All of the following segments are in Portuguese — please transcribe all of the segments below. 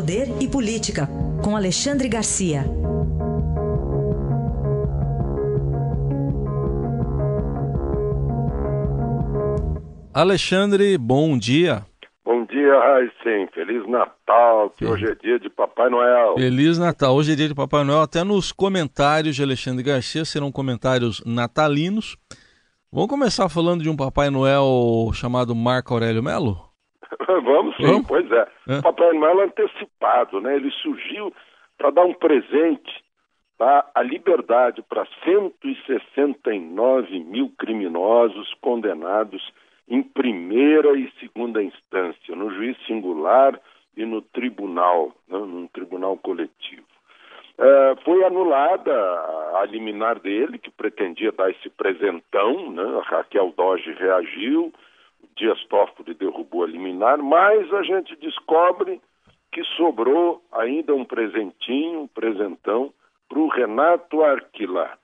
Poder e Política, com Alexandre Garcia. Alexandre, bom dia. Bom dia, Raíssen. Feliz Natal, que hoje é dia de Papai Noel. Feliz Natal. Hoje é dia de Papai Noel. Até nos comentários de Alexandre Garcia serão comentários natalinos. Vamos começar falando de um Papai Noel chamado Marco Aurélio Melo? Vamos sim, Vamos? pois é. é. Papai Noel antecipado, né? Ele surgiu para dar um presente, tá? a liberdade para 169 mil criminosos condenados em primeira e segunda instância, no juiz singular e no tribunal, né, num tribunal coletivo. É, foi anulada a liminar dele, que pretendia dar esse presentão, né, a Raquel Doge reagiu, Dias Toffoli derrubou a liminar, mas a gente descobre que sobrou ainda um presentinho, um presentão, para o Renato Arquilar,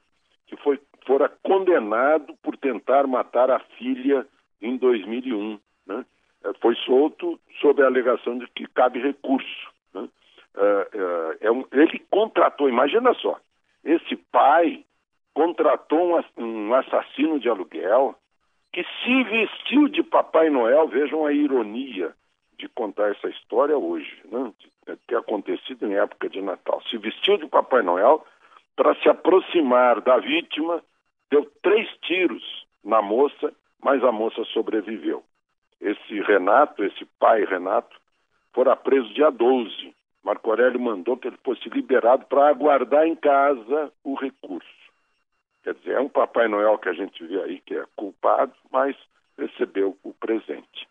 que foi, fora condenado por tentar matar a filha em 2001. Né? É, foi solto sob a alegação de que cabe recurso. Né? É, é, é um, ele contratou, imagina só, esse pai contratou um, um assassino de aluguel que se vestiu de Papai Noel, vejam a ironia de contar essa história hoje, né? de ter acontecido em época de Natal. Se vestiu de Papai Noel para se aproximar da vítima, deu três tiros na moça mas a moça sobreviveu. Esse Renato, esse pai Renato, fora preso dia 12. Marco Aurélio mandou que ele fosse liberado para aguardar em casa o recurso. Quer dizer, é um Papai Noel que a gente vê aí que é culpado, mas recebeu o presente.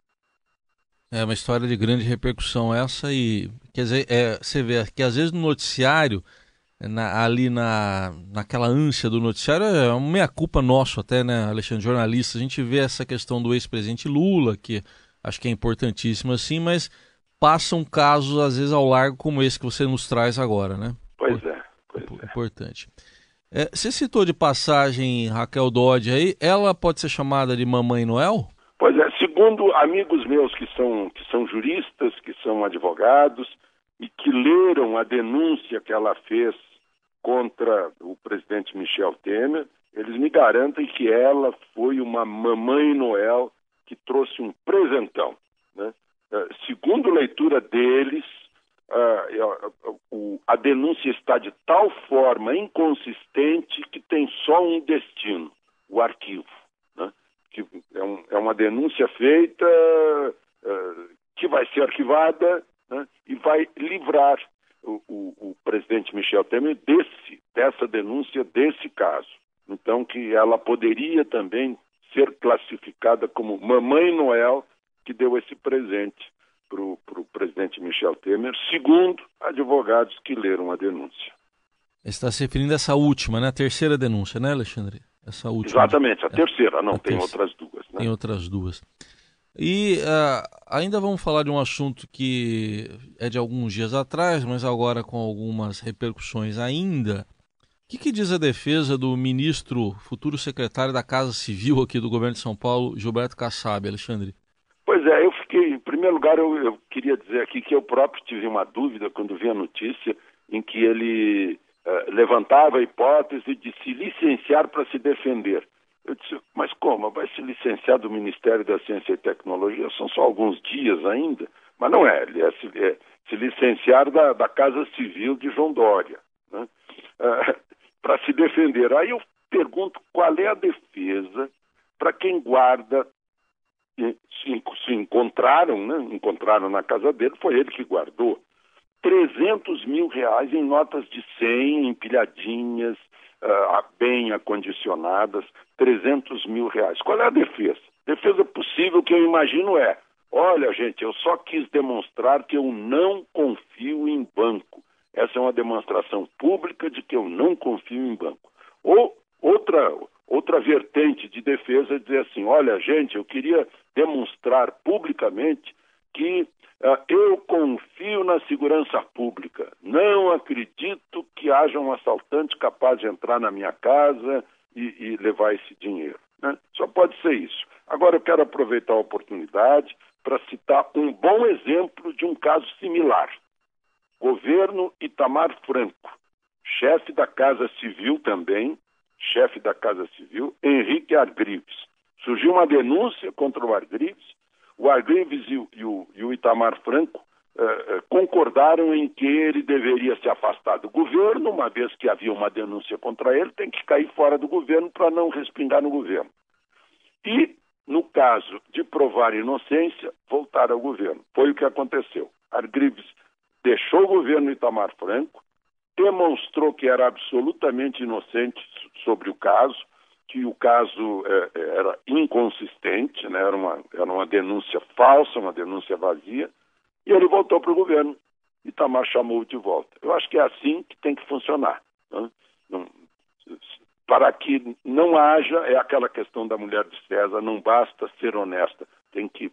É uma história de grande repercussão essa e quer dizer, é, você vê que às vezes no noticiário na, ali na, naquela ânsia do noticiário, é uma meia-culpa nosso até, né, Alexandre, jornalista, a gente vê essa questão do ex-presidente Lula, que acho que é importantíssimo assim, mas passam casos, às vezes, ao largo como esse que você nos traz agora, né? Pois é, pois é. Importante. É, você citou de passagem Raquel Dodge aí, ela pode ser chamada de Mamãe Noel? Pois é, segundo amigos meus que são, que são juristas, que são advogados, e que leram a denúncia que ela fez contra o presidente Michel Temer, eles me garantem que ela foi uma mamãe Noel que trouxe um presentão. Né? Uh, segundo leitura deles, a denúncia está de tal forma inconsistente que tem só um destino, o arquivo. Né? Que é, um, é, uma denúncia feita que vai ser arquivada né, e vai livrar o, o, o, presidente Michel Temer desse, dessa denúncia, desse caso. Então, que ela poderia também ser classificada como Mamãe Noel, que deu esse presente para o presidente Michel Temer, segundo advogados que leram a denúncia. Está se referindo a essa última, né? A terceira denúncia, né, Alexandre? Essa última. Exatamente, a terceira, não, a tem terceira. outras duas. Né? Tem outras duas. E uh, ainda vamos falar de um assunto que é de alguns dias atrás, mas agora com algumas repercussões ainda. O que, que, diz a defesa do ministro, futuro secretário da Casa Civil aqui do governo de São Paulo, Gilberto Kassab, Alexandre? Pois é, eu fiquei, primeiro lugar, eu, eu queria dizer aqui que eu próprio tive uma dúvida quando vi a notícia em que ele uh, levantava a hipótese de se licenciar para se defender. Eu disse, mas como? Vai se licenciar do Ministério da Ciência e Tecnologia? São só alguns dias ainda. Mas não é, ele é se, é, se licenciar da, da, Casa Civil de João Dória, né? é, para se defender. Aí eu pergunto qual é a defesa para quem guarda. Se, se encontraram, né? encontraram na casa dele, foi ele que guardou 300 mil reais em notas de 100, empilhadinhas, uh, bem acondicionadas, 300 mil reais. Qual é a defesa? Defesa possível que eu imagino é: olha, gente, eu só quis demonstrar que eu não confio em banco. Essa é uma demonstração pública de que eu não confio em banco. Ou outra, outra vertente de defesa é dizer assim: olha, gente, eu queria demonstrar publicamente que uh, eu confio na segurança pública. Não acredito que haja um assaltante capaz de entrar na minha casa e, e levar esse dinheiro. Né? Só pode ser isso. Agora eu quero aproveitar a oportunidade para citar um bom exemplo de um caso similar. governo Itamar Franco, chefe da Casa Civil também, chefe da Casa Civil, Henrique Argrives. Surgiu uma denúncia contra o Argrives, o Argrives e o, e e o Itamar Franco uh, concordaram em que ele deveria se afastar do governo, uma vez que havia uma denúncia contra ele, tem que cair fora do governo para não respingar no governo. E, no caso de provar inocência, voltar ao governo. Foi o que aconteceu. Argrives deixou o governo Itamar Franco, demonstrou que era absolutamente inocente sobre o caso, que o caso é, era inconsistente, né? era, uma, era uma denúncia falsa, uma denúncia vazia, e ele voltou para o governo. Itamar chamou de volta. Eu acho que é assim que tem que funcionar. Né? Não, para que não haja, é aquela questão da mulher de César, não basta ser honesta, tem que,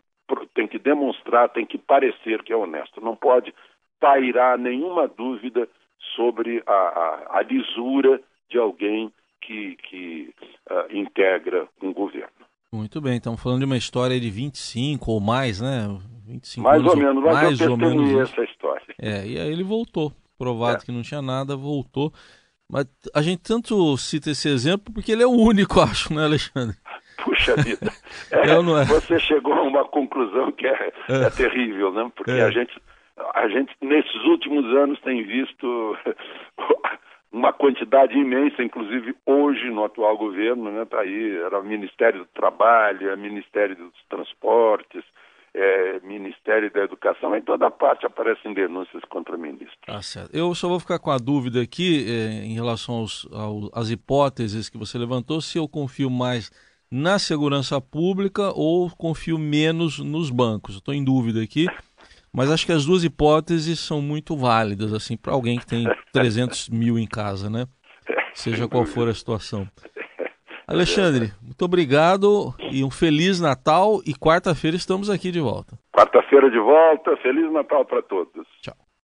tem que demonstrar, tem que parecer que é honesto. Não pode pairar nenhuma dúvida sobre a, a, a lisura de alguém que, que uh, integra um governo. Muito bem, estamos falando de uma história de 25 ou mais, né? 25 mais anos, ou menos, mas mais eu ou menos essa história. É, e aí ele voltou, provado é. que não tinha nada, voltou. Mas a gente tanto cita esse exemplo porque ele é o único, acho, né, Alexandre? Puxa vida. É, é. Você chegou a uma conclusão que é, é. é terrível, né? Porque é. a gente a gente nesses últimos anos tem visto uma quantidade imensa, inclusive hoje no atual governo, né, tá aí, era o Ministério do Trabalho, é Ministério dos Transportes, é, Ministério da Educação, em toda parte aparecem denúncias contra ministros. Ah, certo. Eu só vou ficar com a dúvida aqui é, em relação aos, às hipóteses que você levantou, se eu confio mais na segurança pública ou confio menos nos bancos. Estou em dúvida aqui. Mas acho que as duas hipóteses são muito válidas, assim, para alguém que tem 300 mil em casa, né? Seja qual for a situação. Alexandre, muito obrigado e um Feliz Natal. E quarta-feira estamos aqui de volta. Quarta-feira de volta. Feliz Natal para todos.